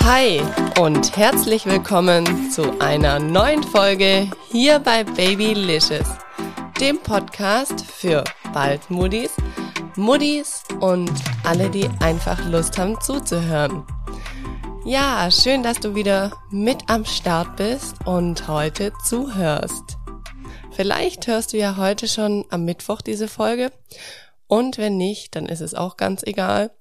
Hi und herzlich willkommen zu einer neuen Folge hier bei Babylicious, dem Podcast für bald Muddis, Muddis und alle, die einfach Lust haben zuzuhören. Ja, schön, dass du wieder mit am Start bist und heute zuhörst. Vielleicht hörst du ja heute schon am Mittwoch diese Folge und wenn nicht, dann ist es auch ganz egal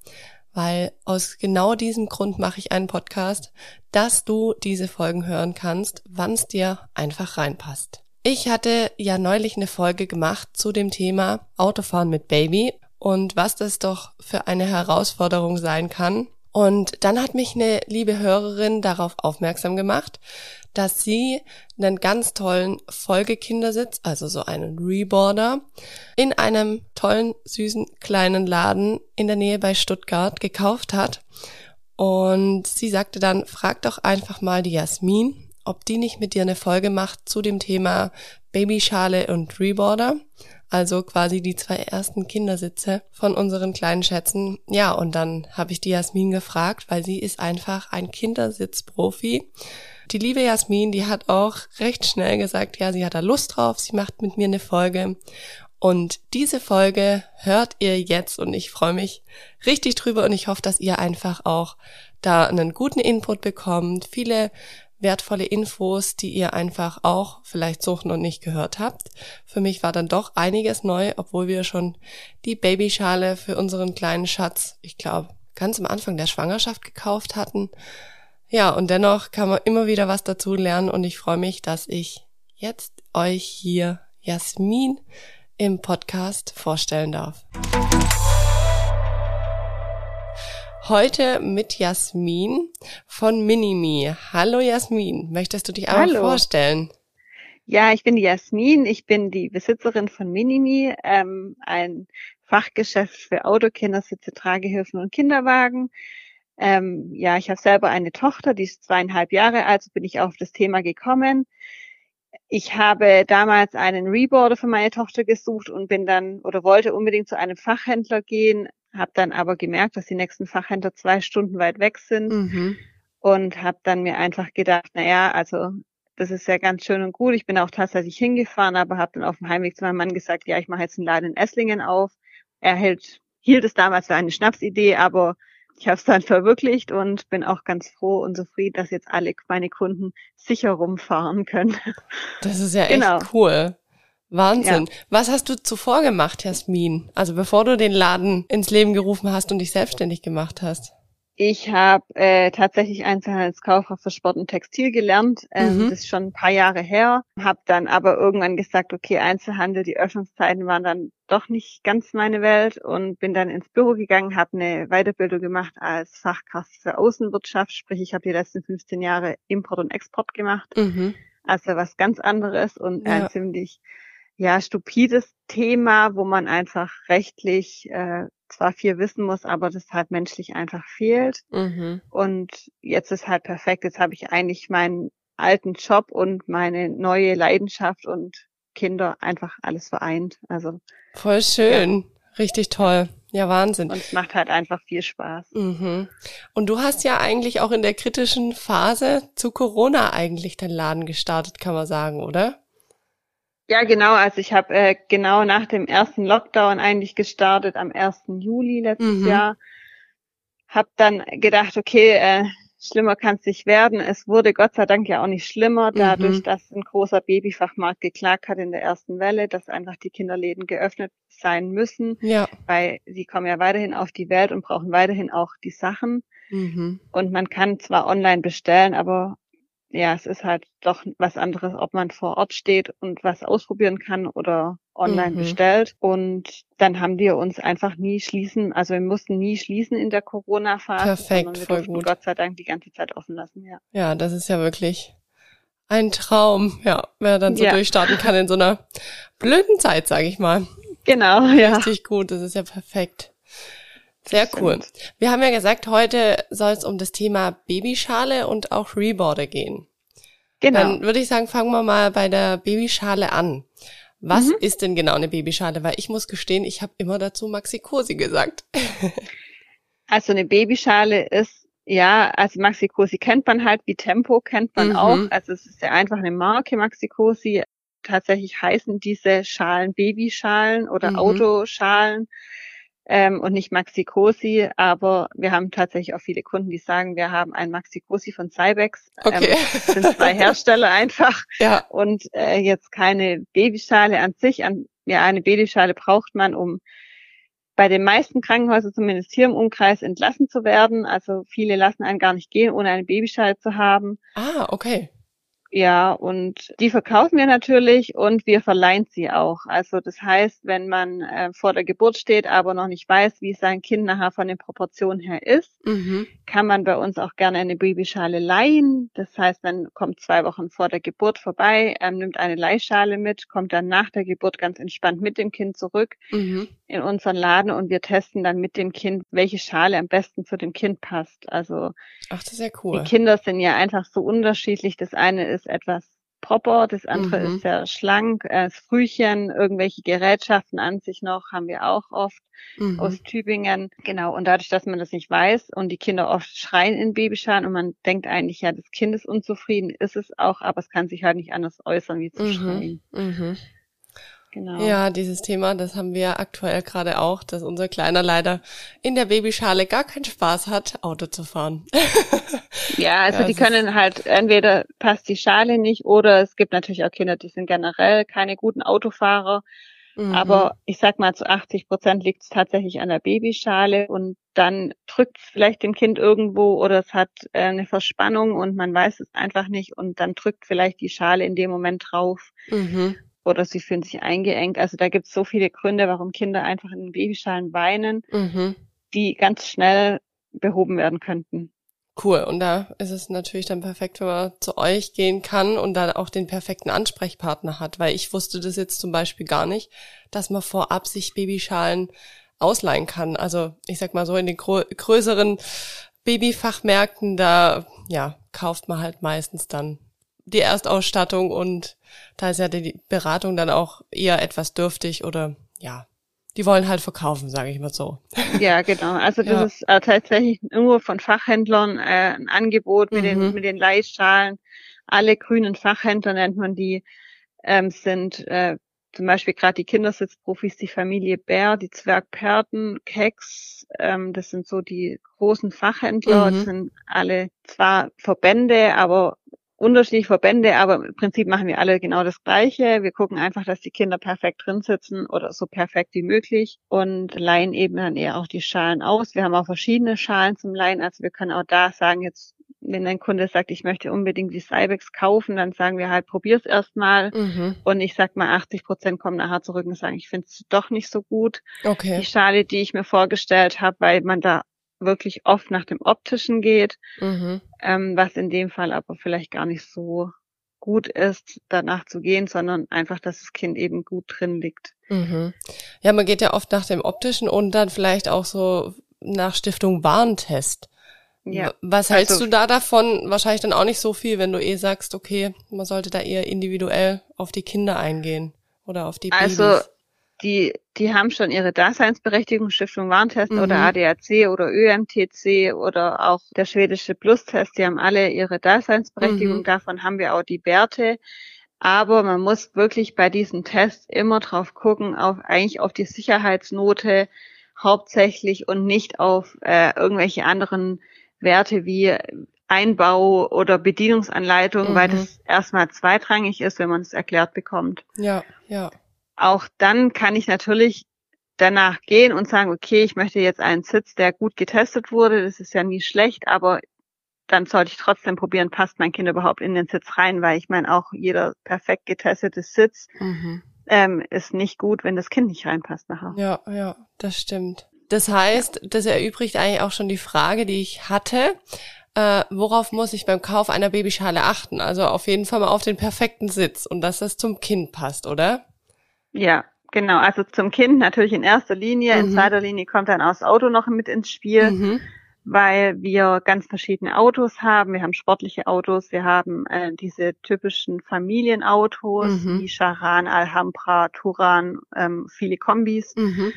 weil aus genau diesem Grund mache ich einen Podcast, dass du diese Folgen hören kannst, wann es dir einfach reinpasst. Ich hatte ja neulich eine Folge gemacht zu dem Thema Autofahren mit Baby und was das doch für eine Herausforderung sein kann. Und dann hat mich eine liebe Hörerin darauf aufmerksam gemacht, dass sie einen ganz tollen Folgekindersitz, also so einen Reboarder, in einem tollen, süßen, kleinen Laden in der Nähe bei Stuttgart gekauft hat. Und sie sagte dann, frag doch einfach mal die Jasmin, ob die nicht mit dir eine Folge macht zu dem Thema Babyschale und Reboarder. Also quasi die zwei ersten Kindersitze von unseren kleinen Schätzen. Ja, und dann habe ich die Jasmin gefragt, weil sie ist einfach ein Kindersitzprofi die liebe Jasmin, die hat auch recht schnell gesagt, ja, sie hat da Lust drauf, sie macht mit mir eine Folge. Und diese Folge hört ihr jetzt und ich freue mich richtig drüber und ich hoffe, dass ihr einfach auch da einen guten Input bekommt, viele wertvolle Infos, die ihr einfach auch vielleicht suchen und nicht gehört habt. Für mich war dann doch einiges neu, obwohl wir schon die Babyschale für unseren kleinen Schatz, ich glaube, ganz am Anfang der Schwangerschaft gekauft hatten. Ja, und dennoch kann man immer wieder was dazu lernen und ich freue mich, dass ich jetzt euch hier Jasmin im Podcast vorstellen darf. Heute mit Jasmin von Minimi. Hallo Jasmin, möchtest du dich einmal vorstellen? Ja, ich bin die Jasmin, ich bin die Besitzerin von Minimi, ähm, ein Fachgeschäft für Autokindersitze, Tragehilfen und Kinderwagen. Ähm, ja, ich habe selber eine Tochter, die ist zweieinhalb Jahre alt, so bin ich auf das Thema gekommen. Ich habe damals einen Reboarder für meine Tochter gesucht und bin dann oder wollte unbedingt zu einem Fachhändler gehen, habe dann aber gemerkt, dass die nächsten Fachhändler zwei Stunden weit weg sind mhm. und habe dann mir einfach gedacht, na ja, also das ist ja ganz schön und gut. Ich bin auch tatsächlich hingefahren, aber habe dann auf dem Heimweg zu meinem Mann gesagt, ja, ich mache jetzt einen Laden in Esslingen auf. Er hält, hielt es damals für eine Schnapsidee, aber ich habe es dann verwirklicht und bin auch ganz froh und zufrieden, dass jetzt alle meine Kunden sicher rumfahren können. Das ist ja echt genau. cool. Wahnsinn. Ja. Was hast du zuvor gemacht, Jasmin? Also bevor du den Laden ins Leben gerufen hast und dich selbstständig gemacht hast? Ich habe äh, tatsächlich Einzelhandelskauffrau für Sport und Textil gelernt. Ähm, mhm. Das ist schon ein paar Jahre her. Habe dann aber irgendwann gesagt, okay, Einzelhandel, die Öffnungszeiten waren dann doch nicht ganz meine Welt und bin dann ins Büro gegangen, habe eine Weiterbildung gemacht als Fachkraft für Außenwirtschaft. Sprich, ich habe die letzten 15 Jahre Import und Export gemacht. Mhm. Also was ganz anderes und ja. ein ziemlich ja stupides Thema, wo man einfach rechtlich äh, zwar viel wissen muss, aber das halt menschlich einfach fehlt. Mhm. Und jetzt ist halt perfekt. Jetzt habe ich eigentlich meinen alten Job und meine neue Leidenschaft und Kinder einfach alles vereint. Also voll schön, ja. richtig toll. Ja, Wahnsinn. Und es macht halt einfach viel Spaß. Mhm. Und du hast ja eigentlich auch in der kritischen Phase zu Corona eigentlich deinen Laden gestartet, kann man sagen, oder? Ja, genau. Also ich habe äh, genau nach dem ersten Lockdown eigentlich gestartet, am 1. Juli letztes mhm. Jahr. Hab dann gedacht, okay, äh, schlimmer kann es nicht werden. Es wurde Gott sei Dank ja auch nicht schlimmer, dadurch, mhm. dass ein großer Babyfachmarkt geklagt hat in der ersten Welle, dass einfach die Kinderläden geöffnet sein müssen, ja. weil sie kommen ja weiterhin auf die Welt und brauchen weiterhin auch die Sachen. Mhm. Und man kann zwar online bestellen, aber ja, es ist halt doch was anderes, ob man vor Ort steht und was ausprobieren kann oder online mhm. bestellt. Und dann haben wir uns einfach nie schließen, also wir mussten nie schließen in der Corona-Phase. Perfekt, wir voll gut. Gott sei Dank die ganze Zeit offen lassen, ja. Ja, das ist ja wirklich ein Traum, ja, wer dann so ja. durchstarten kann in so einer blöden Zeit, sage ich mal. Genau, ja. Richtig gut, das ist ja perfekt. Sehr cool. Wir haben ja gesagt, heute soll es um das Thema Babyschale und auch Reboarder gehen. Genau. Dann würde ich sagen, fangen wir mal bei der Babyschale an. Was mhm. ist denn genau eine Babyschale? Weil ich muss gestehen, ich habe immer dazu Maxi-Cosi gesagt. also eine Babyschale ist, ja, also Maxi-Cosi kennt man halt, wie Tempo kennt man mhm. auch. Also es ist ja einfach eine Marke Maxi-Cosi. Tatsächlich heißen diese Schalen Babyschalen oder mhm. Autoschalen ähm, und nicht Maxi Cosi, aber wir haben tatsächlich auch viele Kunden, die sagen, wir haben ein Maxi Cosi von Cybex. Ähm, okay. Ähm, sind zwei Hersteller einfach ja. und äh, jetzt keine Babyschale an sich. An, ja, eine Babyschale braucht man, um bei den meisten Krankenhäusern, zumindest hier im Umkreis, entlassen zu werden. Also viele lassen einen gar nicht gehen, ohne eine Babyschale zu haben. Ah, okay. Ja, und die verkaufen wir natürlich und wir verleihen sie auch. Also das heißt, wenn man äh, vor der Geburt steht, aber noch nicht weiß, wie sein Kind nachher von den Proportionen her ist, mhm. kann man bei uns auch gerne eine Babyschale leihen. Das heißt, man kommt zwei Wochen vor der Geburt vorbei, ähm, nimmt eine Leihschale mit, kommt dann nach der Geburt ganz entspannt mit dem Kind zurück mhm. in unseren Laden und wir testen dann mit dem Kind, welche Schale am besten zu dem Kind passt. Also Ach, das ist ja cool. Die Kinder sind ja einfach so unterschiedlich. Das eine ist etwas proper, das andere mhm. ist sehr schlank, äh, das Frühchen, irgendwelche Gerätschaften an sich noch, haben wir auch oft mhm. aus Tübingen. Genau, und dadurch, dass man das nicht weiß und die Kinder oft schreien in Babyschalen und man denkt eigentlich, ja, das Kind ist unzufrieden, ist es auch, aber es kann sich halt nicht anders äußern, wie zu mhm. schreien. Genau. Ja, dieses Thema, das haben wir aktuell gerade auch, dass unser Kleiner leider in der Babyschale gar keinen Spaß hat, Auto zu fahren. ja, also ja, die können halt, entweder passt die Schale nicht oder es gibt natürlich auch Kinder, die sind generell keine guten Autofahrer. Mhm. Aber ich sag mal, zu 80 Prozent liegt es tatsächlich an der Babyschale und dann drückt es vielleicht dem Kind irgendwo oder es hat äh, eine Verspannung und man weiß es einfach nicht und dann drückt vielleicht die Schale in dem Moment drauf. Mhm oder sie fühlen sich eingeengt. Also da gibt es so viele Gründe, warum Kinder einfach in den Babyschalen weinen, mhm. die ganz schnell behoben werden könnten. Cool. Und da ist es natürlich dann perfekt, wenn man zu euch gehen kann und dann auch den perfekten Ansprechpartner hat, weil ich wusste das jetzt zum Beispiel gar nicht, dass man vorab sich Babyschalen ausleihen kann. Also ich sag mal so in den größeren Babyfachmärkten, da ja, kauft man halt meistens dann die Erstausstattung und da ist ja die Beratung dann auch eher etwas dürftig oder ja, die wollen halt verkaufen, sage ich mal so. Ja, genau. Also das ja. ist äh, tatsächlich nur von Fachhändlern äh, ein Angebot mit mhm. den mit den Leihschalen. Alle grünen Fachhändler nennt man die, ähm, sind äh, zum Beispiel gerade die Kindersitzprofis, die Familie Bär, die Zwergperten, Keks, ähm, das sind so die großen Fachhändler, mhm. das sind alle zwar Verbände, aber unterschiedliche Verbände, aber im Prinzip machen wir alle genau das Gleiche. Wir gucken einfach, dass die Kinder perfekt drin sitzen oder so perfekt wie möglich und leihen eben dann eher auch die Schalen aus. Wir haben auch verschiedene Schalen zum Leihen, also wir können auch da sagen, jetzt wenn ein Kunde sagt, ich möchte unbedingt die Cybex kaufen, dann sagen wir halt, probier's erstmal. Mhm. Und ich sag mal, 80 Prozent kommen nachher zurück und sagen, ich finde es doch nicht so gut. Okay. Die Schale, die ich mir vorgestellt habe, weil man da wirklich oft nach dem Optischen geht, mhm. ähm, was in dem Fall aber vielleicht gar nicht so gut ist, danach zu gehen, sondern einfach, dass das Kind eben gut drin liegt. Mhm. Ja, man geht ja oft nach dem Optischen und dann vielleicht auch so nach Stiftung Warentest. Ja. Was hältst also, du da davon? Wahrscheinlich dann auch nicht so viel, wenn du eh sagst, okay, man sollte da eher individuell auf die Kinder eingehen oder auf die also, Babys. Also die, die haben schon ihre Daseinsberechtigung, Stiftung Warntest mhm. oder ADAC oder ÖMTC oder auch der schwedische Plus-Test, die haben alle ihre Daseinsberechtigung. Mhm. Davon haben wir auch die Werte. Aber man muss wirklich bei diesen Tests immer drauf gucken, auf eigentlich auf die Sicherheitsnote hauptsächlich und nicht auf äh, irgendwelche anderen Werte wie Einbau oder Bedienungsanleitung, mhm. weil das erstmal zweitrangig ist, wenn man es erklärt bekommt. Ja, ja auch dann kann ich natürlich danach gehen und sagen, okay, ich möchte jetzt einen Sitz, der gut getestet wurde. Das ist ja nie schlecht, aber dann sollte ich trotzdem probieren, passt mein Kind überhaupt in den Sitz rein, weil ich meine, auch jeder perfekt getestete Sitz mhm. ähm, ist nicht gut, wenn das Kind nicht reinpasst nachher. Ja, ja, das stimmt. Das heißt, das erübrigt eigentlich auch schon die Frage, die ich hatte. Äh, worauf muss ich beim Kauf einer Babyschale achten? Also auf jeden Fall mal auf den perfekten Sitz und dass das zum Kind passt, oder? Ja, genau. Also zum Kind natürlich in erster Linie. Mhm. In zweiter Linie kommt dann auch das Auto noch mit ins Spiel. Mhm. weil wir ganz verschiedene Autos haben. Wir haben sportliche Autos, wir haben äh, diese typischen Familienautos Mhm. wie Charan, Alhambra, Turan, ähm, viele Kombis. Mhm.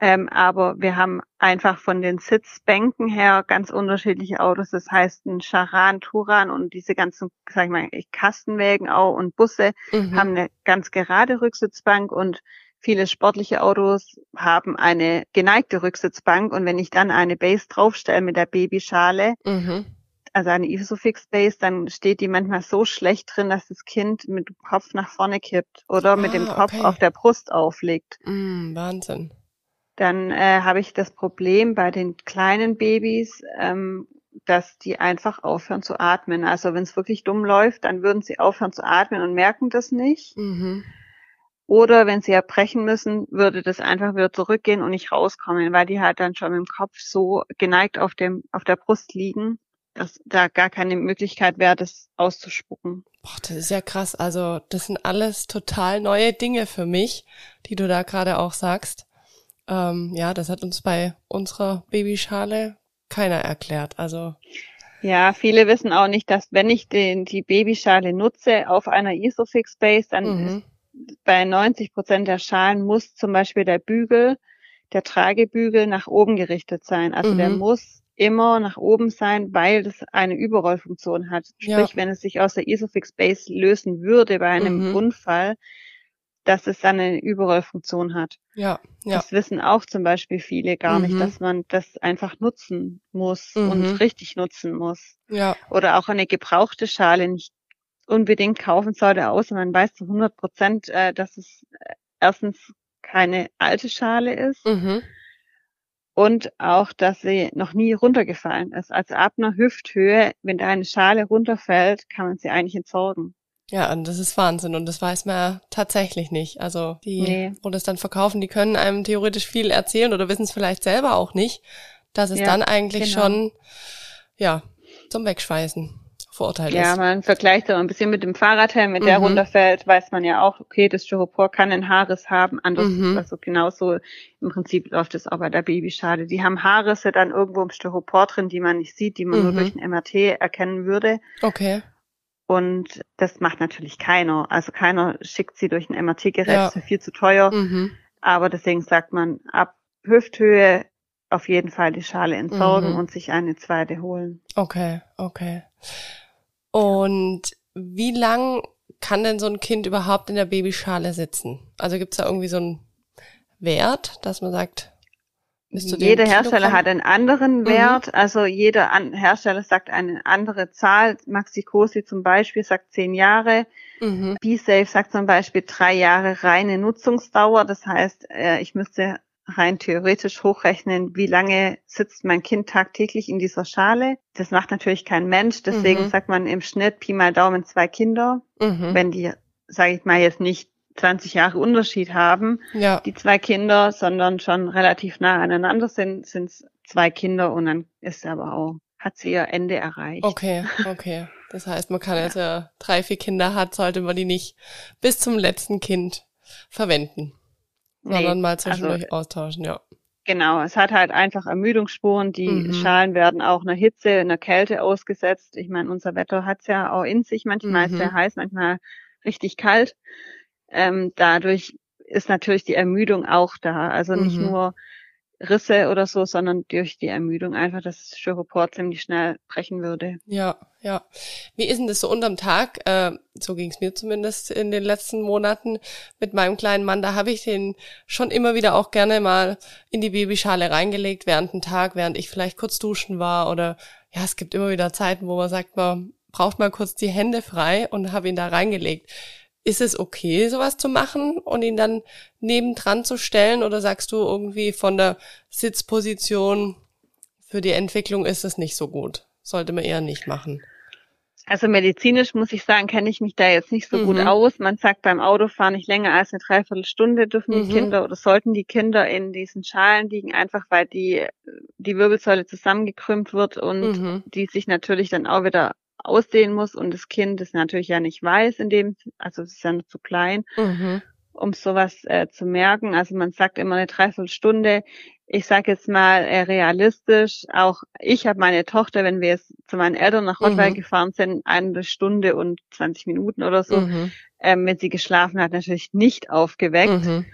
Ähm, aber wir haben einfach von den Sitzbänken her ganz unterschiedliche Autos. Das heißt, ein Charan, Turan und diese ganzen, sag ich mal, Kastenwägen auch und Busse Mhm. haben eine ganz gerade Rücksitzbank und viele sportliche Autos haben eine geneigte Rücksitzbank. Und wenn ich dann eine Base draufstelle mit der Babyschale, Mhm. also eine Isofix Base, dann steht die manchmal so schlecht drin, dass das Kind mit dem Kopf nach vorne kippt oder mit dem Ah, Kopf okay. auf der Brust aufliegt. Mm, Wahnsinn. Dann äh, habe ich das Problem bei den kleinen Babys, ähm, dass die einfach aufhören zu atmen. Also wenn es wirklich dumm läuft, dann würden sie aufhören zu atmen und merken das nicht. Mhm. Oder wenn sie erbrechen müssen, würde das einfach wieder zurückgehen und nicht rauskommen, weil die halt dann schon im Kopf so geneigt auf dem, auf der Brust liegen, dass da gar keine Möglichkeit wäre, das auszuspucken. Boah, das ist ja krass. Also, das sind alles total neue Dinge für mich, die du da gerade auch sagst. Ähm, ja, das hat uns bei unserer Babyschale keiner erklärt. Also, Ja, viele wissen auch nicht, dass wenn ich den, die Babyschale nutze auf einer Isofix Base, dann ist mhm. bei 90 Prozent der Schalen muss zum Beispiel der Bügel, der Tragebügel nach oben gerichtet sein. Also der Mhm. muss immer nach oben sein, weil das eine Überrollfunktion hat. Sprich, Ja. wenn es sich aus der Isofix Base lösen würde bei einem Mhm. Unfall, dass es dann eine Überrollfunktion hat. ja, ja. Das wissen auch zum Beispiel viele gar Mhm. nicht, dass man das einfach nutzen muss Mhm. und richtig nutzen muss Ja, oder auch eine gebrauchte Schale nicht unbedingt kaufen sollte, außer man weiß zu 100 Prozent, äh, dass es äh, erstens keine alte Schale ist mhm. und auch, dass sie noch nie runtergefallen ist. Also ab einer Hüfthöhe, wenn da eine Schale runterfällt, kann man sie eigentlich entsorgen. Ja, und das ist Wahnsinn und das weiß man ja tatsächlich nicht. Also die, Nee. wo das dann verkaufen, die können einem theoretisch viel erzählen oder wissen es vielleicht selber auch nicht, dass es Ja, dann eigentlich genau. schon, ja, zum Wegschweißen verurteilt Ja, ist. man vergleicht da ein bisschen mit dem Fahrradhelm, wenn der Mhm. runterfällt, weiß man ja auch, okay, das Styropor kann einen Haarriss haben, anders, Mhm. also genauso im Prinzip läuft es auch bei der Babyschale. Die haben Haarrisse dann irgendwo im Styropor drin, die man nicht sieht, die man nur Mhm. durch ein MRT erkennen würde. Okay. Und das macht natürlich keiner. Also keiner schickt sie durch ein MRT-Gerät, Ja. ist ja viel zu teuer. Mhm. Aber deswegen sagt man, ab Hüfthöhe auf jeden Fall die Schale entsorgen Mhm. und sich eine zweite holen. Okay, okay. Und wie lang kann denn so ein Kind überhaupt in der Babyschale sitzen? Also gibt's da irgendwie so einen Wert, dass man sagt, Jeder Hersteller hat einen anderen Mhm. Wert. Also jeder An Hersteller sagt eine andere Zahl. Maxi Cosi zum Beispiel sagt zehn Jahre. Mhm. B-Safe sagt zum Beispiel drei Jahre reine Nutzungsdauer. Das heißt, äh, ich müsste rein theoretisch hochrechnen, wie lange sitzt mein Kind tagtäglich in dieser Schale. Das macht natürlich kein Mensch. Deswegen Mhm. sagt man im Schnitt Pi mal Daumen zwei Kinder. Mhm. Wenn die, sage ich mal, jetzt nicht 20 Jahre Unterschied haben, Ja, die zwei Kinder, sondern schon relativ nah aneinander sind, sind es zwei Kinder und dann ist aber auch, hat sie ihr Ende erreicht. okay, okay. Das heißt, man kann, als er drei, vier Kinder hat, sollte man die nicht bis zum letzten Kind verwenden, Nee, sondern mal zwischendurch also, austauschen, ja. genau, es hat halt einfach Ermüdungsspuren. Die Mhm. Schalen werden auch einer Hitze, einer Kälte ausgesetzt. Ich meine, unser Wetter hat's ja auch in sich. Manchmal ist Mhm. es sehr heiß, manchmal richtig kalt. Ähm, dadurch ist natürlich die Ermüdung auch da. Also nicht Mhm. nur Risse oder so, sondern durch die Ermüdung einfach, dass das Styropor ziemlich schnell brechen würde. Ja, ja. Wie ist denn das so unterm Tag? Äh, so ging es mir zumindest in den letzten Monaten mit meinem kleinen Mann. Da habe ich den schon immer wieder auch gerne mal in die Babyschale reingelegt während dem Tag, während ich vielleicht kurz duschen war oder ja, es gibt immer wieder Zeiten, wo man sagt, man braucht mal kurz die Hände frei und habe ihn da reingelegt. Ist es okay, sowas zu machen und ihn dann nebendran zu stellen oder sagst du irgendwie von der Sitzposition für die Entwicklung ist es nicht so gut? Sollte man eher nicht machen. Also medizinisch muss ich sagen, kenne ich mich da jetzt nicht so gut Mhm. aus. Man sagt beim Autofahren nicht länger als eine Dreiviertelstunde dürfen Mhm. die Kinder oder sollten die Kinder in diesen Schalen liegen, einfach weil die, die Wirbelsäule zusammengekrümmt wird und Mhm. die sich natürlich dann auch wieder ausdehnen muss und das Kind das natürlich ja nicht weiß, in dem, also es ist ja noch zu klein, Mhm. um sowas äh, zu merken. Also man sagt immer eine Dreiviertelstunde. ich sage jetzt mal äh, realistisch, auch ich habe meine Tochter, wenn wir jetzt zu meinen Eltern nach Rottweil mhm. gefahren sind, eine Stunde und 20 Minuten oder so, mhm. ähm, wenn sie geschlafen hat, natürlich nicht aufgeweckt. Mhm.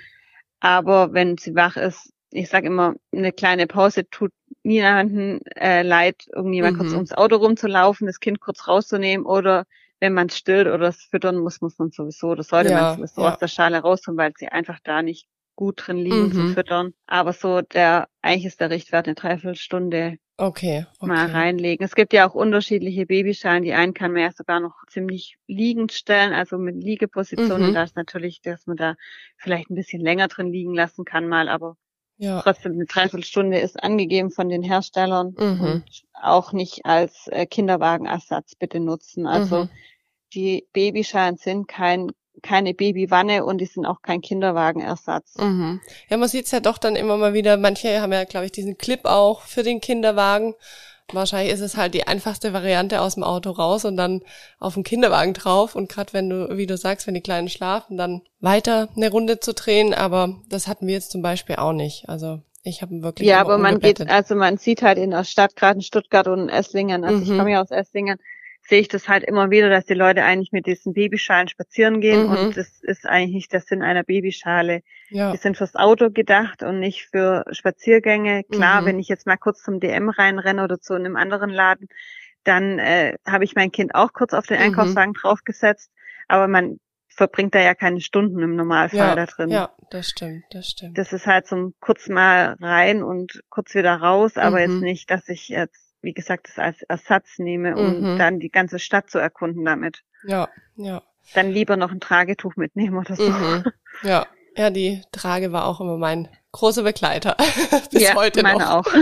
Aber wenn sie wach ist, ich sage immer, eine kleine Pause tut niemanden äh, leid, irgendwie mal kurz mhm. ums Auto rumzulaufen, das Kind kurz rauszunehmen oder wenn man es stillt oder es füttern muss, muss man sowieso, das sollte ja, man sowieso ja. aus der Schale rausholen, weil sie einfach da nicht gut drin liegen mhm. zu füttern. Aber so der, eigentlich ist der Richtwert eine Dreiviertelstunde okay, okay. mal reinlegen. Es gibt ja auch unterschiedliche Babyschalen. Die einen kann man ja sogar noch ziemlich liegend stellen, also mit Liegepositionen. Mhm. Da ist natürlich, dass man da vielleicht ein bisschen länger drin liegen lassen kann mal, aber ja. trotzdem eine Dreiviertelstunde ist angegeben von den Herstellern mhm. und auch nicht als äh, Kinderwagenersatz bitte nutzen. Also mhm. die Babyschalen sind kein keine Babywanne und die sind auch kein Kinderwagenersatz. Mhm. Ja, man sieht's ja doch dann immer mal wieder. Manche haben ja, glaube ich, diesen Clip auch für den Kinderwagen. Wahrscheinlich ist es halt die einfachste Variante aus dem Auto raus und dann auf den Kinderwagen drauf. Und gerade wenn du, wie du sagst, wenn die Kleinen schlafen, dann weiter eine Runde zu drehen. Aber das hatten wir jetzt zum Beispiel auch nicht. Also ich habe wirklich. Ja, aber man geht, also man sieht halt in der Stadt, gerade in Stuttgart und in Esslingen, also mhm. ich komme ja aus Esslingen, sehe ich das halt immer wieder, dass die Leute eigentlich mit diesen Babyschalen spazieren gehen mhm. und das ist eigentlich nicht der Sinn einer Babyschale. Ja. Die sind fürs Auto gedacht und nicht für Spaziergänge. Klar, mhm. wenn ich jetzt mal kurz zum DM reinrenne oder zu einem anderen Laden, dann äh, habe ich mein Kind auch kurz auf den mhm. Einkaufswagen mhm. draufgesetzt, aber man verbringt da ja keine Stunden im Normalfall ja, da drin. Ja, das stimmt, das stimmt. Das ist halt zum kurz mal rein und kurz wieder raus, aber jetzt mhm. nicht, dass ich jetzt wie gesagt, das als Ersatz nehme, um mhm. dann die ganze Stadt zu erkunden damit. Ja, ja. Dann lieber noch ein Tragetuch mitnehmen oder so. Mhm. Ja, ja, die Trage war auch immer mein großer Begleiter. Bis ja, heute meine noch. auch.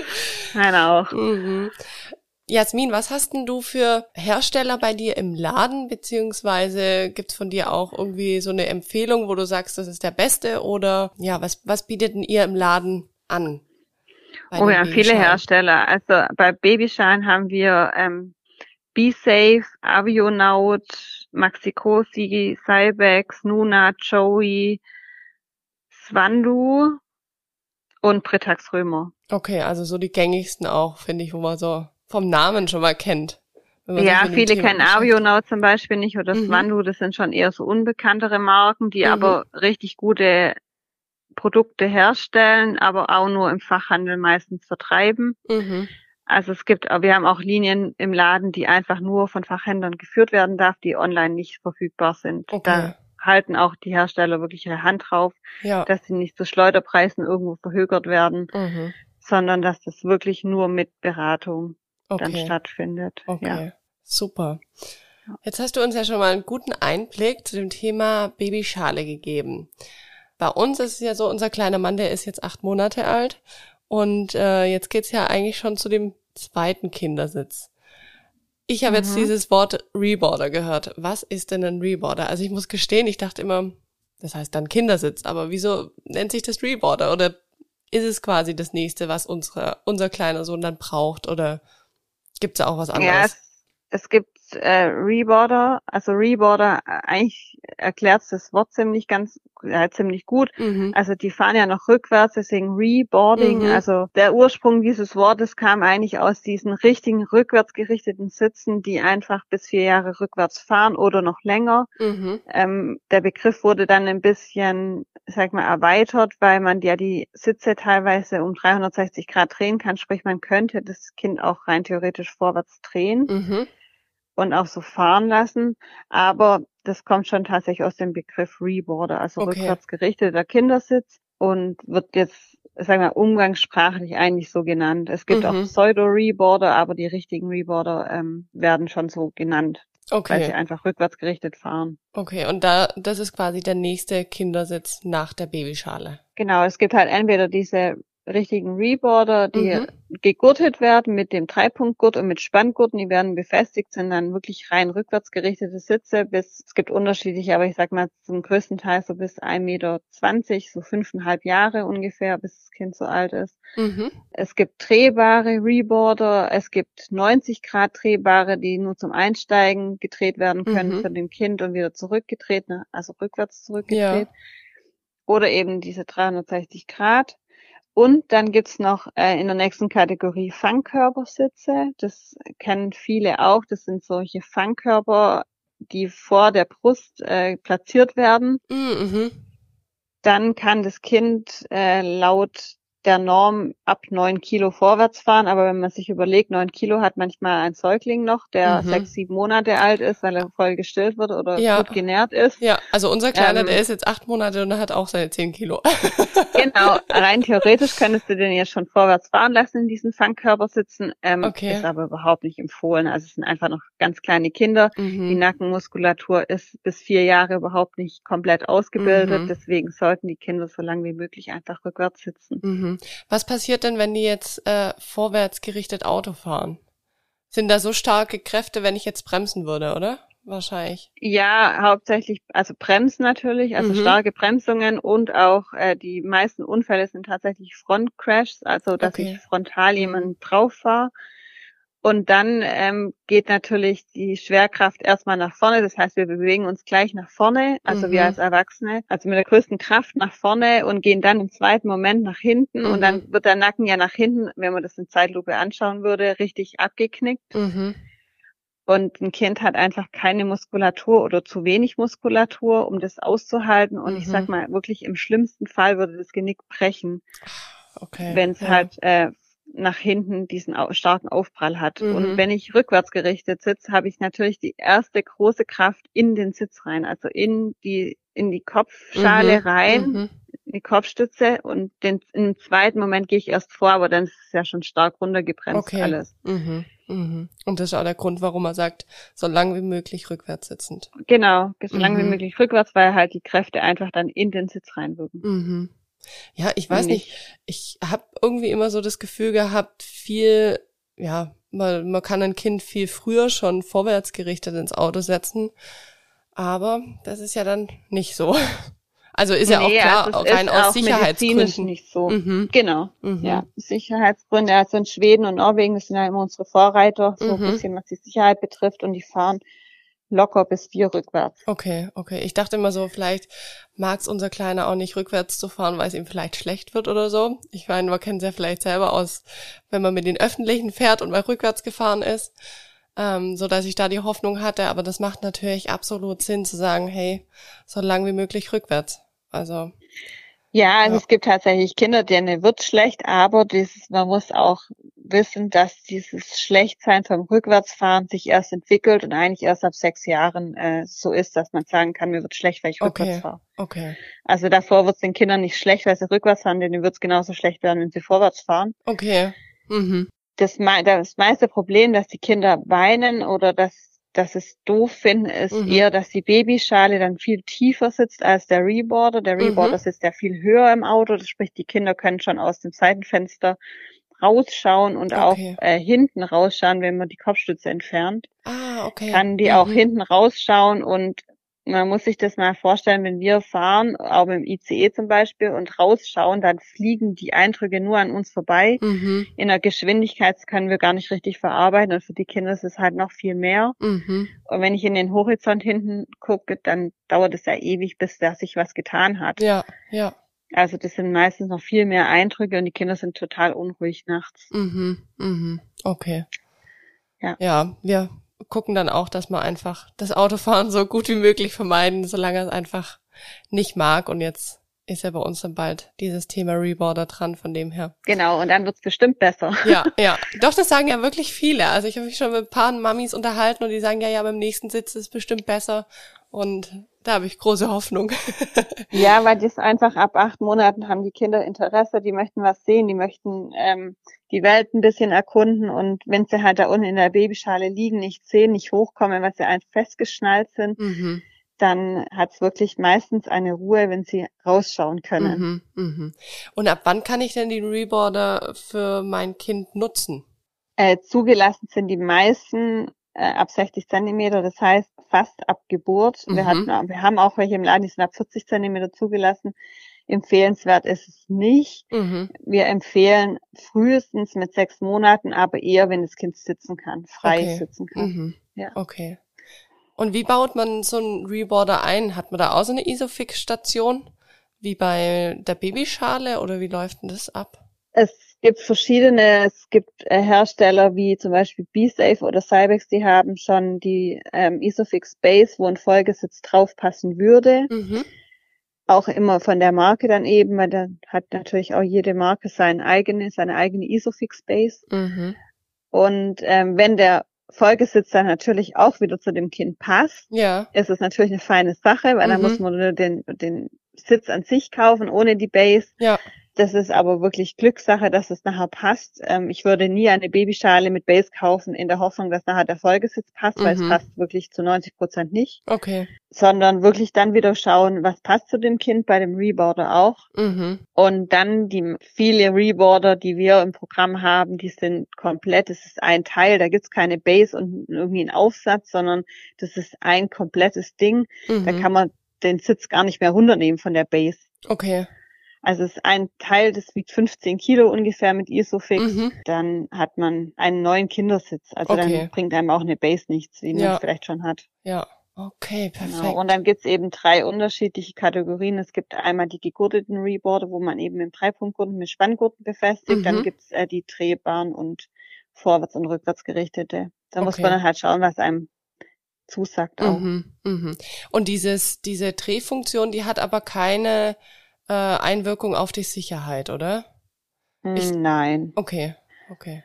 meine auch. Mhm. Jasmin, was hast denn du für Hersteller bei dir im Laden, beziehungsweise gibt's von dir auch irgendwie so eine Empfehlung, wo du sagst, das ist der beste oder ja, was, was bietet denn ihr im Laden an? Oh ja, viele Hersteller. Also bei Babyschalen haben wir ähm, BeSafe, Avionaut, Maxi-Cosi, Cybex, Nuna, Joey, Swandu und Britax Römer. Okay, also so die gängigsten auch, finde ich, wo man so vom Namen schon mal kennt. Ja, viele kennen Avionaut zum Beispiel nicht oder mhm. Swandu, das sind schon eher so unbekanntere Marken, die mhm. aber richtig gute Produkte herstellen, aber auch nur im Fachhandel meistens vertreiben. Mhm. Also es gibt, wir haben auch Linien im Laden, die einfach nur von Fachhändlern geführt werden darf, die online nicht verfügbar sind. Okay. Da halten auch die Hersteller wirklich ihre Hand drauf, ja. dass sie nicht zu Schleuderpreisen irgendwo verhökert werden, mhm. sondern dass das wirklich nur mit Beratung okay. dann stattfindet. Okay, ja. super. Jetzt hast du uns ja schon mal einen guten Einblick zu dem Thema Babyschale gegeben. Bei uns ist es ja so, unser kleiner Mann, der ist jetzt acht Monate alt und äh, jetzt geht's ja eigentlich schon zu dem zweiten Kindersitz. Ich habe mhm. jetzt dieses Wort Reboarder gehört. Was ist denn ein Reboarder? Also ich muss gestehen, ich dachte immer, das heißt dann Kindersitz, aber wieso nennt sich das Reboarder? Oder ist es quasi das nächste, was unsere, unser kleiner Sohn dann braucht? Oder gibt's da auch was anderes? Ja, es, es gibt äh, Reboarder, also Reboarder, äh, eigentlich erklärt das Wort ziemlich ganz, äh, ziemlich gut. Mhm. Also die fahren ja noch rückwärts, deswegen Reboarding. Mhm. Also der Ursprung dieses Wortes kam eigentlich aus diesen richtigen rückwärts gerichteten Sitzen, die einfach bis vier Jahre rückwärts fahren oder noch länger. Mhm. Ähm, der Begriff wurde dann ein bisschen, sag mal, erweitert, weil man ja die Sitze teilweise um 360 Grad drehen kann, sprich man könnte das Kind auch rein theoretisch vorwärts drehen. Und auch so fahren lassen. Aber das kommt schon tatsächlich aus dem Begriff Reboarder, also okay. rückwärts gerichteter Kindersitz und wird jetzt, sagen wir, umgangssprachlich eigentlich so genannt. Es gibt mhm. auch Pseudo-Reboarder, aber die richtigen Reboarder ähm, werden schon so genannt. Okay. Weil sie einfach rückwärts gerichtet fahren. Okay, und da, das ist quasi der nächste Kindersitz nach der Babyschale. Genau, es gibt halt entweder diese richtigen Reboarder, die mhm. gegurtet werden mit dem Dreipunktgurt und mit Spanngurten, die werden befestigt, sind dann wirklich rein rückwärts gerichtete Sitze bis, es gibt unterschiedliche, aber ich sag mal zum größten Teil so bis 1,20 Meter, so fünfeinhalb Jahre ungefähr, bis das Kind so alt ist. Mhm. Es gibt drehbare Reboarder, es gibt 90 Grad drehbare, die nur zum Einsteigen gedreht werden können mhm. für den Kind und wieder zurückgedreht, also rückwärts zurückgedreht. Ja. Oder eben diese 360 Grad. Und dann gibt's noch äh, in der nächsten Kategorie Fangkörpersitze. Das kennen viele auch. Das sind solche Fangkörper, die vor der Brust äh, platziert werden. Mhm. Dann kann das Kind äh, laut der Norm ab neun Kilo vorwärts fahren, aber wenn man sich überlegt, neun Kilo hat manchmal ein Säugling noch, der Mhm. sechs, sieben Monate alt ist, weil er voll gestillt wird oder Ja. gut genährt ist. Ja, also unser Kleiner, Ähm. der ist jetzt acht Monate und er hat auch seine zehn Kilo. Genau, rein theoretisch könntest du den ja schon vorwärts fahren lassen in diesen Fangkörper sitzen, ähm, Okay. ist aber überhaupt nicht empfohlen. Also es sind einfach noch ganz kleine Kinder. Die Mhm. Nackenmuskulatur ist bis vier Jahre überhaupt nicht komplett ausgebildet. Mhm. Deswegen sollten die Kinder so lange wie möglich einfach rückwärts sitzen. Mhm. Was passiert denn, wenn die jetzt äh, vorwärts gerichtet Auto fahren? Sind da so starke Kräfte, wenn ich jetzt bremsen würde, oder? Wahrscheinlich. Ja, hauptsächlich, also Bremsen natürlich, also Mhm. starke Bremsungen und auch äh, die meisten Unfälle sind tatsächlich Frontcrashs, also dass Okay. ich frontal jemanden drauf fahre. Und dann ähm, geht natürlich die Schwerkraft erstmal nach vorne. Das heißt, wir bewegen uns gleich nach vorne, also Mhm. wir als Erwachsene, also mit der größten Kraft nach vorne und gehen dann im zweiten Moment nach hinten. Mhm. Und dann wird der Nacken ja nach hinten, wenn man das in Zeitlupe anschauen würde, richtig abgeknickt. Mhm. Und ein Kind hat einfach keine Muskulatur oder zu wenig Muskulatur, um das auszuhalten. Und ich Mhm. sag mal, wirklich im schlimmsten Fall würde das Genick brechen, Okay. wenn es ja. halt äh, nach hinten diesen starken Aufprall hat. Mhm. Und wenn ich rückwärts gerichtet sitze, habe ich natürlich die erste große Kraft in den Sitz rein, also in die in die Kopfschale Mhm. rein, Mhm. in die Kopfstütze und den, im zweiten Moment gehe ich erst vor, aber dann ist es ja schon stark runtergebremst Okay. alles. Mhm. Mhm. Und das ist auch der Grund, warum er sagt, so lang wie möglich rückwärts sitzend. Genau, so lange wie Mhm. möglich rückwärts, weil halt die Kräfte einfach dann in den Sitz reinwirken. Ja, ich weiß nicht. Ich habe irgendwie immer so das Gefühl gehabt, viel, ja, man, man kann ein Kind viel früher schon vorwärts gerichtet ins Auto setzen. Aber das ist ja dann nicht so. Also ist ja auch Nee, klar, also rein aus auch Sicherheitsgründen. nicht so. Mhm. Genau, Mhm. ja. Sicherheitsgründe, also in Schweden und Norwegen, das sind ja immer unsere Vorreiter, so Mhm. ein bisschen was die Sicherheit betrifft und die fahren locker bis vier rückwärts. Okay, okay. Ich dachte immer so, vielleicht mag es unser Kleiner auch nicht rückwärts zu fahren, weil es ihm vielleicht schlecht wird oder so. Ich meine, man kennt es ja vielleicht selber aus, wenn man mit den Öffentlichen fährt und mal rückwärts gefahren ist, ähm, so dass ich da die Hoffnung hatte. Aber das macht natürlich absolut Sinn zu sagen, hey, so lang wie möglich rückwärts. Also, Ja, also Ja. es gibt tatsächlich Kinder, denen wird schlecht, aber dieses, man muss auch wissen, dass dieses Schlechtsein vom Rückwärtsfahren sich erst entwickelt und eigentlich erst ab sechs Jahren äh, so ist, dass man sagen kann, mir wird schlecht, weil ich rückwärts Okay. fahre. okay, Also davor wird es den Kindern nicht schlecht, weil sie rückwärts fahren, denen wird es genauso schlecht werden, wenn sie vorwärts fahren. okay. Mhm. Das, das meiste Problem, dass die Kinder weinen oder dass, dass es doof finden, ist Mhm. eher, dass die Babyschale dann viel tiefer sitzt als der Reboarder. Der Mhm. Reboarder sitzt ja viel höher im Auto, das sprich, die Kinder können schon aus dem Seitenfenster rausschauen und Okay. auch äh, hinten rausschauen, wenn man die Kopfstütze entfernt. Ah, okay. Kann die auch Mhm. hinten rausschauen und man muss sich das mal vorstellen, wenn wir fahren, auch im ICE zum Beispiel, und rausschauen, dann fliegen die Eindrücke nur an uns vorbei Mhm. in der Geschwindigkeit können wir gar nicht richtig verarbeiten und für die Kinder ist es halt noch viel mehr. Mhm. Und wenn ich in den Horizont hinten gucke, dann dauert es ja ewig, bis da sich was getan hat. Ja, ja. Also das sind meistens noch viel mehr Eindrücke und die Kinder sind total unruhig nachts. Mhm, mhm. Okay. Ja. Ja, wir gucken dann auch, dass wir einfach das Autofahren so gut wie möglich vermeiden, solange er es einfach nicht mag. Und jetzt ist ja bei uns dann bald dieses Thema Reboarder dran, von dem her. Genau, und dann wird's bestimmt besser. Ja, ja. Doch, das sagen ja wirklich viele. Also ich habe mich schon mit ein paar Mamis unterhalten und die sagen, ja, ja, beim nächsten Sitz ist es bestimmt besser. Und da habe ich große Hoffnung. Ja, weil das einfach ab acht Monaten haben die Kinder Interesse, die möchten was sehen, die möchten ähm, die Welt ein bisschen erkunden und wenn sie halt da unten in der Babyschale liegen, nicht sehen, nicht hochkommen, weil sie einfach festgeschnallt sind, mhm, dann hat's wirklich meistens eine Ruhe, wenn sie rausschauen können. mhm, mhm. Und ab wann kann ich denn den Reboarder für mein Kind nutzen? Äh, zugelassen sind die meisten äh, ab 60 Zentimeter, das heißt fast ab Geburt. Wir, Mhm. hatten, wir haben auch welche im Laden, die sind ab 40 Zentimeter zugelassen. Empfehlenswert ist es nicht. Mhm. Wir empfehlen frühestens mit sechs Monaten, aber eher, wenn das Kind sitzen kann, frei Okay. sitzen kann. Mhm. Ja. Okay. Und wie baut man so einen Reboarder ein? Hat man da auch so eine Isofix-Station? Wie bei der Babyschale oder wie läuft denn das ab? Es gibt verschiedene, es gibt äh, Hersteller wie zum Beispiel B-Safe oder Cybex, die haben schon die ähm, Isofix Base, wo ein Folgesitz draufpassen würde. Mhm. Auch immer von der Marke dann eben, weil dann hat natürlich auch jede Marke seine eigene, seine eigene Isofix Base. Mhm. Und ähm, wenn der Folgesitz dann natürlich auch wieder zu dem Kind passt, ja. ist es natürlich eine feine Sache, weil mhm. dann muss man nur den, den Sitz an sich kaufen, ohne die Base. Ja. Das ist aber wirklich Glückssache, dass es nachher passt. Ähm, ich würde nie eine Babyschale mit Base kaufen in der Hoffnung, dass nachher der Folgesitz passt, mhm. weil es mhm. passt wirklich zu 90 Prozent nicht. Okay. Sondern wirklich dann wieder schauen, was passt zu dem Kind, bei dem Reboarder auch. Mhm. Und dann die viele Reboarder, die wir im Programm haben, die sind komplett, das ist ein Teil, da gibt's keine Base und irgendwie einen Aufsatz, sondern das ist ein komplettes Ding. Mhm. Da kann man den Sitz gar nicht mehr runternehmen von der Base. Okay. Also es ist ein Teil, das wiegt 15 Kilo ungefähr mit Isofix. Mhm. Dann hat man einen neuen Kindersitz. Also okay. dann bringt einem auch eine Base nichts, wie ja. man vielleicht schon hat. Ja. Okay, genau. perfekt. Genau. Und dann gibt's eben drei unterschiedliche Kategorien. Es gibt einmal die gegurteten Reboarder, wo man eben mit Dreipunktgurten mit Spanngurten befestigt. Mhm. Dann gibt's äh, die drehbaren und vorwärts und rückwärts gerichtete. Da okay. muss man dann halt schauen, was einem zusagt auch. Mhm, mhm. Und dieses, diese Drehfunktion, die hat aber keine äh, Einwirkung auf die Sicherheit, oder? Ich, Nein. Okay, okay.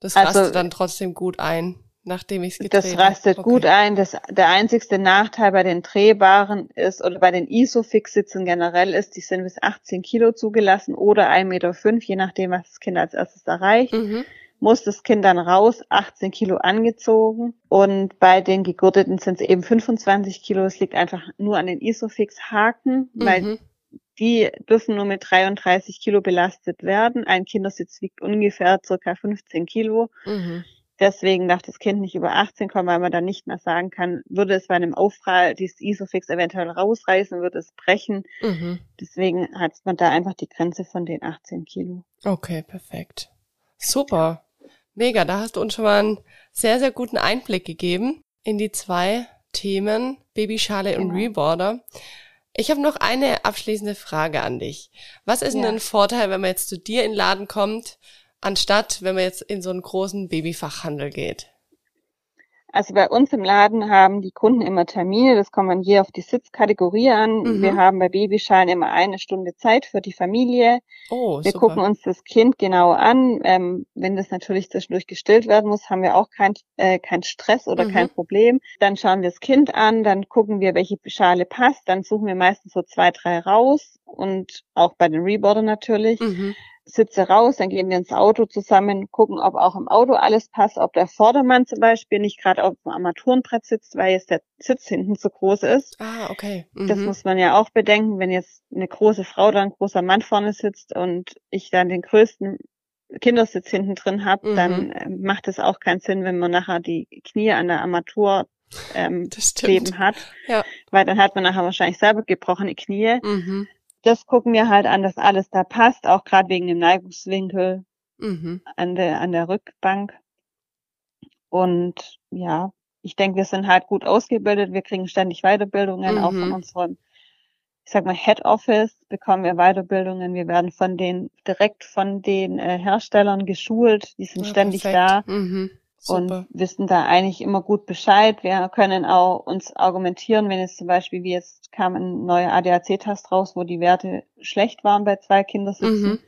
Das also, rastet dann trotzdem gut ein, nachdem ich es gedreht habe. Das rastet okay. gut ein. Das, der einzigste Nachteil bei den drehbaren ist, oder bei den Isofix-Sitzen generell ist, die sind bis 18 Kilo zugelassen oder 1,5 Meter, je nachdem, was das Kind als erstes erreicht. Mhm muss das Kind dann raus, 18 Kilo angezogen. Und bei den Gegurteten sind es eben 25 Kilo. Es liegt einfach nur an den Isofix-Haken, mhm. weil die dürfen nur mit 33 Kilo belastet werden. Ein Kindersitz wiegt ungefähr circa 15 Kilo. Mhm. Deswegen darf das Kind nicht über 18 kommen, weil man dann nicht mehr sagen kann, würde es bei einem Aufprall dieses Isofix eventuell rausreißen, würde es brechen. Mhm. Deswegen hat man da einfach die Grenze von den 18 Kilo. Okay, perfekt. Super. Mega, da hast du uns schon mal einen sehr, sehr guten Einblick gegeben in die zwei Themen Babyschale genau. und Reboarder. Ich habe noch eine abschließende Frage an dich. Was ist ja. denn ein Vorteil, wenn man jetzt zu dir in den Laden kommt, anstatt wenn man jetzt in so einen großen Babyfachhandel geht? Also bei uns im Laden haben die Kunden immer Termine, das kommt man je auf die Sitzkategorie an. Mhm. Wir haben bei Babyschalen immer eine Stunde Zeit für die Familie. Oh, wir super. gucken uns das Kind genau an. Ähm, wenn das natürlich zwischendurch gestillt werden muss, haben wir auch kein, äh, kein Stress oder mhm. kein Problem. Dann schauen wir das Kind an, dann gucken wir, welche Schale passt. Dann suchen wir meistens so zwei, drei raus und auch bei den Reboarder natürlich. Mhm. Sitze raus, dann gehen wir ins Auto zusammen, gucken, ob auch im Auto alles passt, ob der Vordermann zum Beispiel nicht gerade auf dem Armaturenbrett sitzt, weil jetzt der Sitz hinten zu groß ist. Ah, okay. Mhm. Das muss man ja auch bedenken, wenn jetzt eine große Frau oder ein großer Mann vorne sitzt und ich dann den größten Kindersitz hinten drin habe, mhm. dann äh, macht es auch keinen Sinn, wenn man nachher die Knie an der Armatur ähm, kleben hat, ja. weil dann hat man nachher wahrscheinlich selber gebrochene Knie. Mhm das gucken wir halt an, dass alles da passt, auch gerade wegen dem Neigungswinkel mhm. an der an der Rückbank. Und ja, ich denke, wir sind halt gut ausgebildet. Wir kriegen ständig Weiterbildungen, mhm. auch von mhm. unserem, ich sag mal, Head Office bekommen wir Weiterbildungen. Wir werden von den direkt von den äh, Herstellern geschult. Die sind ja, ständig perfekt. da. Mhm. Super. und wissen da eigentlich immer gut Bescheid. Wir können auch uns argumentieren, wenn jetzt zum Beispiel, wie jetzt kam ein neuer ADAC-Test raus, wo die Werte schlecht waren bei zwei Kindersitzen. Mhm.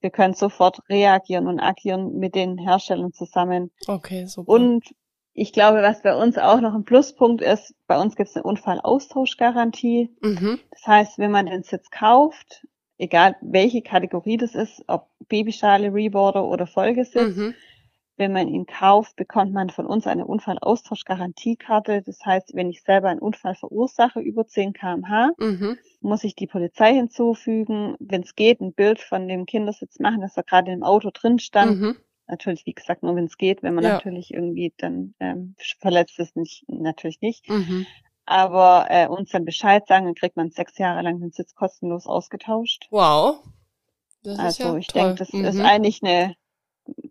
Wir können sofort reagieren und agieren mit den Herstellern zusammen. Okay, super. Und ich glaube, was bei uns auch noch ein Pluspunkt ist, bei uns gibt es eine Unfallaustauschgarantie. Mhm. Das heißt, wenn man den Sitz kauft, egal welche Kategorie das ist, ob Babyschale, Reboarder oder Folgesitz, mhm wenn man ihn kauft, bekommt man von uns eine Unfallaustauschgarantiekarte. Das heißt, wenn ich selber einen Unfall verursache über 10 kmh, mhm. muss ich die Polizei hinzufügen. Wenn es geht, ein Bild von dem Kindersitz machen, dass er gerade im Auto drin stand. Mhm. Natürlich, wie gesagt, nur wenn es geht. Wenn man ja. natürlich irgendwie dann ähm, verletzt ist, nicht, natürlich nicht. Mhm. Aber äh, uns dann Bescheid sagen, dann kriegt man sechs Jahre lang den Sitz kostenlos ausgetauscht. Wow. Das also ja ich denke, das ist mhm. eigentlich eine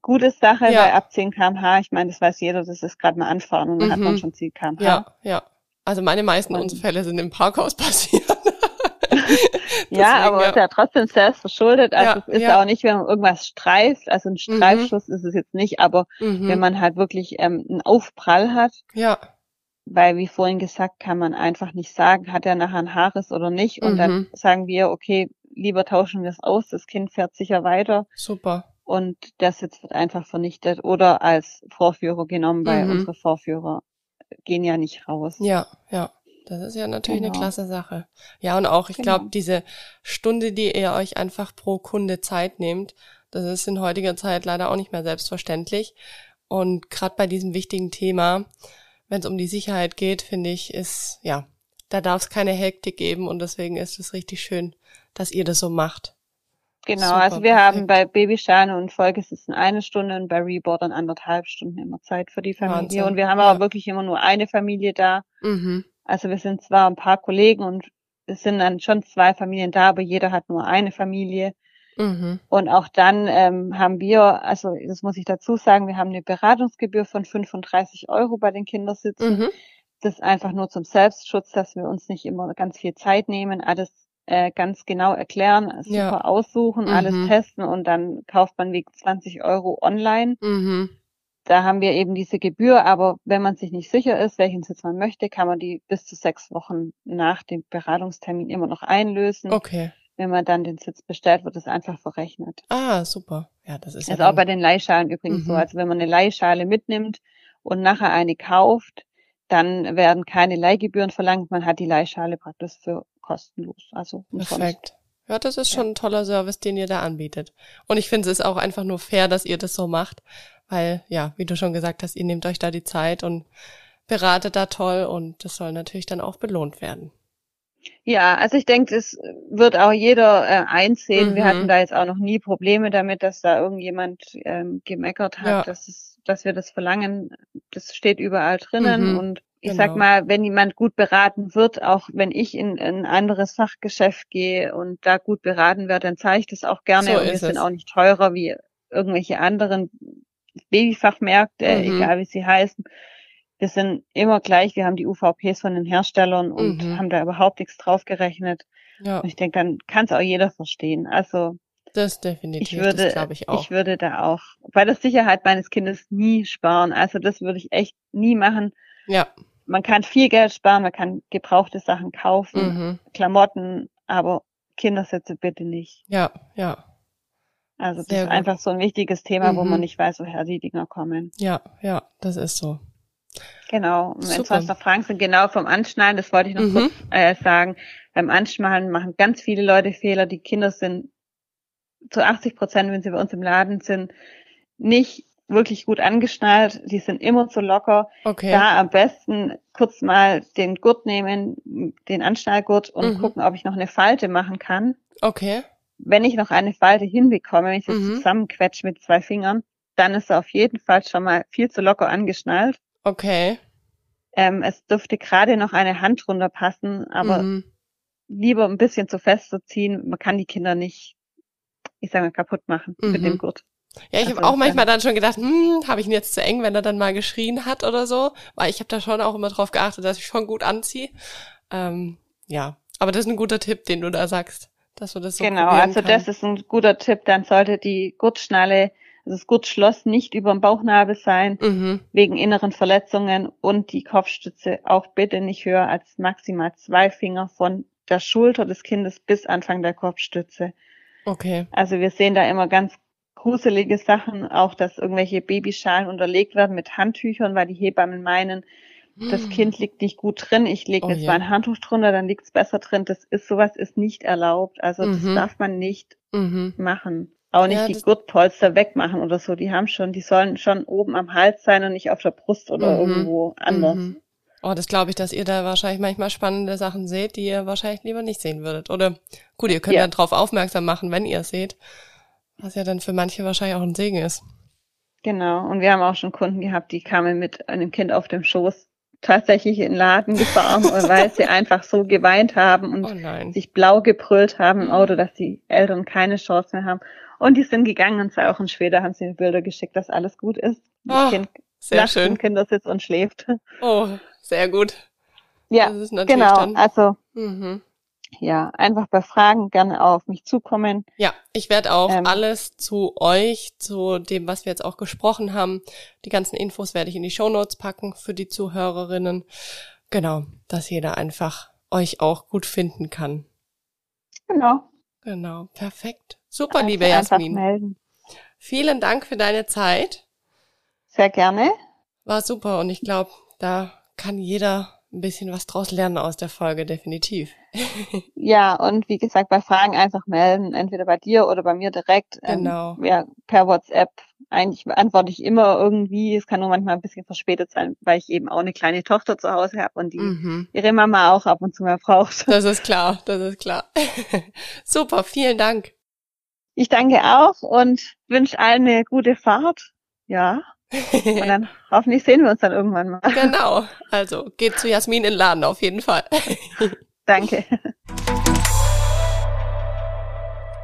gute Sache, ja. weil ab 10 kmh, ich meine, das weiß jeder, das ist gerade mal anfahren und dann mhm. hat man mhm. schon 10 kmh. Ja, ja. Also meine meisten und Unfälle sind im Parkhaus passiert. ja, aber ja. ist ja trotzdem selbst verschuldet. Also Ja, es ist ja. auch nicht, wenn man irgendwas streift, also ein Streifschuss ist es jetzt nicht, aber Mhm. wenn man halt wirklich ähm, einen Aufprall hat, ja, weil wie vorhin gesagt, kann man einfach nicht sagen, hat er nachher ein Haares oder nicht. Und dann Mhm. sagen wir, okay, lieber tauschen wir es aus, das Kind fährt sicher weiter super. Und der Sitz wird einfach vernichtet oder als Vorführer genommen, weil Mhm. unsere Vorführer gehen ja nicht raus. Ja, ja. Das ist ja natürlich eine Genau. klasse Sache. Ja, und auch, ich Genau. glaube, diese Stunde, die ihr euch einfach pro Kunde Zeit nehmt, das ist in heutiger Zeit leider auch nicht mehr selbstverständlich. Und gerade bei diesem wichtigen Thema, wenn es um die Sicherheit geht, finde ich, ist, ja, da darf es keine Hektik geben und deswegen ist es richtig schön, dass ihr das so macht. Genau, Super, also wir perfekt. haben bei Babyschane und Folgesitzen eine Stunde und bei Reboardern anderthalb Stunden immer Zeit für die Familie. Wahnsinn, Und wir haben ja. aber wirklich immer nur eine Familie da. Mhm. Also wir sind zwar ein paar Kollegen und es sind dann schon zwei Familien da, aber jeder hat nur eine Familie. Mhm. Und auch dann ähm, haben wir, also das muss ich dazu sagen, wir haben eine Beratungsgebühr von 35 Euro bei den Kindersitzen. Mhm. Das ist einfach nur zum Selbstschutz, dass wir uns nicht immer ganz viel Zeit nehmen, alles äh, ganz genau erklären, super Ja. aussuchen, Mhm. alles testen und dann kauft man wegen 20 Euro online. Mhm. Da haben wir eben diese Gebühr, aber wenn man sich nicht sicher ist, welchen Sitz man möchte, kann man die bis zu sechs Wochen nach dem Beratungstermin immer noch einlösen. Okay. Wenn man dann den Sitz bestellt, wird es einfach verrechnet. Ah, super. Ja, das ist Das ja auch bei den Leihschalen übrigens so. Mhm. Also wenn man eine Leihschale mitnimmt und nachher eine kauft, dann werden keine Leihgebühren verlangt. Man hat die Leihschale praktisch für kostenlos. Also umsonst. Perfekt. Ja, das ist schon ein toller Service, den ihr da anbietet. Und ich finde, es ist auch einfach nur fair, dass ihr das so macht, weil, ja, wie du schon gesagt hast, ihr nehmt euch da die Zeit und beratet da toll und das soll natürlich dann auch belohnt werden. Ja, also ich denke, es wird auch jeder äh, einsehen. Wir Mhm. hatten da jetzt auch noch nie Probleme damit, dass da irgendjemand ähm, gemeckert hat, Ja. dass, es, dass wir das verlangen. Das steht überall drinnen. Mhm, Und ich genau. sag mal, wenn jemand gut beraten wird, auch wenn ich in, in ein anderes Fachgeschäft gehe und da gut beraten werde, dann zahle ich das auch gerne. So und wir sind auch nicht teurer wie irgendwelche anderen Babyfachmärkte, Mhm. egal wie sie heißen. Wir sind immer gleich, wir haben die UVPs von den Herstellern und Mhm. haben da überhaupt nichts draufgerechnet. Ja, Und ich denke, dann kann es auch jeder verstehen. Also das definitiv, ich würde, glaube ich auch. würde da auch bei der Sicherheit meines Kindes nie sparen. Also das würde ich echt nie machen. Ja, Man kann viel Geld sparen, man kann gebrauchte Sachen kaufen, mhm. Klamotten, aber Kindersitze bitte nicht. ja, ja, Also das Sehr ist gut. einfach so ein wichtiges Thema, wo Mhm. man nicht weiß, woher die Dinger kommen. ja, ja, das ist so. Genau. Und wenn sonst noch Fragen sind, genau vom Anschnallen, das wollte ich noch Mhm. kurz äh, sagen. Beim Anschnallen machen ganz viele Leute Fehler. Die Kinder sind zu 80 Prozent, wenn sie bei uns im Laden sind, nicht wirklich gut angeschnallt. Die sind immer zu locker. Okay. Da am besten kurz mal den Gurt nehmen, den Anschnallgurt und Mhm. gucken, ob ich noch eine Falte machen kann. Okay. Wenn ich noch eine Falte hinbekomme, wenn ich sie Mhm. zusammenquetsche mit zwei Fingern, dann ist er auf jeden Fall schon mal viel zu locker angeschnallt. Okay. Ähm, es dürfte gerade noch eine Hand drunter passen, aber mhm. lieber ein bisschen zu fest zu ziehen. Man kann die Kinder nicht, ich sage mal, kaputt machen mit Mhm. dem Gurt. Ja, ich habe auch manchmal dann schon gedacht, hm, habe ich ihn jetzt zu eng, wenn er dann mal geschrien hat oder so, weil ich habe da schon auch immer drauf geachtet, dass ich schon gut anziehe. Ähm, ja, aber das ist ein guter Tipp, den du da sagst, dass du das so genau, also kann. das ist ein guter Tipp. Dann sollte die Gurtschnalle, also das Gurtschloss nicht über dem Bauchnabel sein, Mhm. wegen inneren Verletzungen und die Kopfstütze auch bitte nicht höher als maximal zwei Finger von der Schulter des Kindes bis Anfang der Kopfstütze. Okay. Also wir sehen da immer ganz gruselige Sachen, auch dass irgendwelche Babyschalen unterlegt werden mit Handtüchern, weil die Hebammen meinen, das Kind liegt nicht gut drin, ich lege Hm. Oh jetzt je. mal ein Handtuch drunter, dann liegt es besser drin. Das ist sowas ist nicht erlaubt. Also das Mhm. darf man nicht Mhm. machen. Auch nicht Ja, die das- Gurtpolster wegmachen oder so. Die haben schon, die sollen schon oben am Hals sein und nicht auf der Brust oder Mhm. irgendwo anders. Mhm. Oh, das glaube ich, dass ihr da wahrscheinlich manchmal spannende Sachen seht, die ihr wahrscheinlich lieber nicht sehen würdet. Oder gut, ihr könnt ja, Ja. darauf aufmerksam machen, wenn ihr es seht. Was ja dann für manche wahrscheinlich auch ein Segen ist. Genau. Und wir haben auch schon Kunden gehabt, die kamen mit einem Kind auf dem Schoß tatsächlich in den Laden gefahren, weil sie einfach so geweint haben und Oh sich blau gebrüllt haben im Auto, dass die Eltern keine Chance mehr haben. Und die sind gegangen und zwei Wochen später haben sie mir Bilder geschickt, dass alles gut ist. Das Oh, Kind Sehr lacht im schön. Kindersitz und schläft. Oh, sehr gut. Ja, das ist natürlich genau. dann. Also Mhm. Ja, einfach bei Fragen gerne auf mich zukommen. Ja, ich werde auch ähm, alles zu euch, zu dem, was wir jetzt auch gesprochen haben, die ganzen Infos werde ich in die Show Notes packen für die Zuhörerinnen. Genau, dass jeder einfach euch auch gut finden kann. Genau. Genau, perfekt. Super, also liebe Jasmin. Melden. Vielen Dank für deine Zeit. Sehr gerne. War super und ich glaube, da kann jeder ein bisschen was draus lernen aus der Folge, definitiv. ja, und wie gesagt, bei Fragen einfach melden, entweder bei dir oder bei mir direkt. Ähm, genau. Ähm, ja, per WhatsApp. Eigentlich antworte ich immer irgendwie. Es kann nur manchmal ein bisschen verspätet sein, weil ich eben auch eine kleine Tochter zu Hause habe und die mhm. ihre Mama auch ab und zu mal braucht. Das ist klar, das ist klar. Super, vielen Dank. Ich danke auch und wünsche allen eine gute Fahrt. Ja. Und dann hoffentlich sehen wir uns dann irgendwann mal. Genau. Also geht zu Jasmin in den Laden auf jeden Fall. Danke.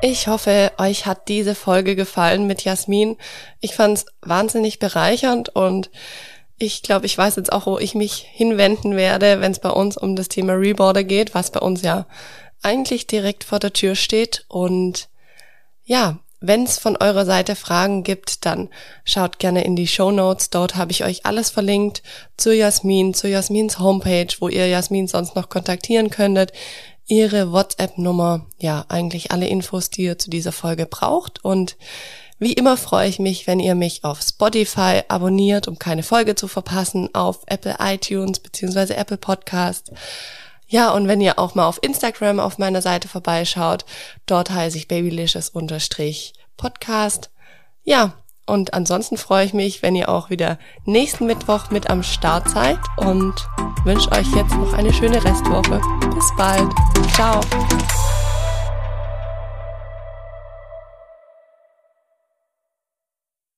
Ich hoffe, euch hat diese Folge gefallen mit Jasmin. Ich fand es wahnsinnig bereichernd und ich glaube, ich weiß jetzt auch, wo ich mich hinwenden werde, wenn es bei uns um das Thema Reboarder geht, was bei uns ja eigentlich direkt vor der Tür steht. Und ja, wenn es von eurer Seite Fragen gibt, dann schaut gerne in die Show Notes. Dort habe ich euch alles verlinkt zu Jasmin, zu Jasmins Homepage, wo ihr Jasmin sonst noch kontaktieren könntet, ihre WhatsApp-Nummer, ja, eigentlich alle Infos, die ihr zu dieser Folge braucht. Und wie immer freue ich mich, wenn ihr mich auf Spotify abonniert, um keine Folge zu verpassen, auf Apple iTunes beziehungsweise Apple Podcast ja, und wenn ihr auch mal auf Instagram auf meiner Seite vorbeischaut, dort heiße ich babylicious Podcast. Ja, und ansonsten freue ich mich, wenn ihr auch wieder nächsten Mittwoch mit am Start seid und wünsche euch jetzt noch eine schöne Restwoche. Bis bald. Ciao.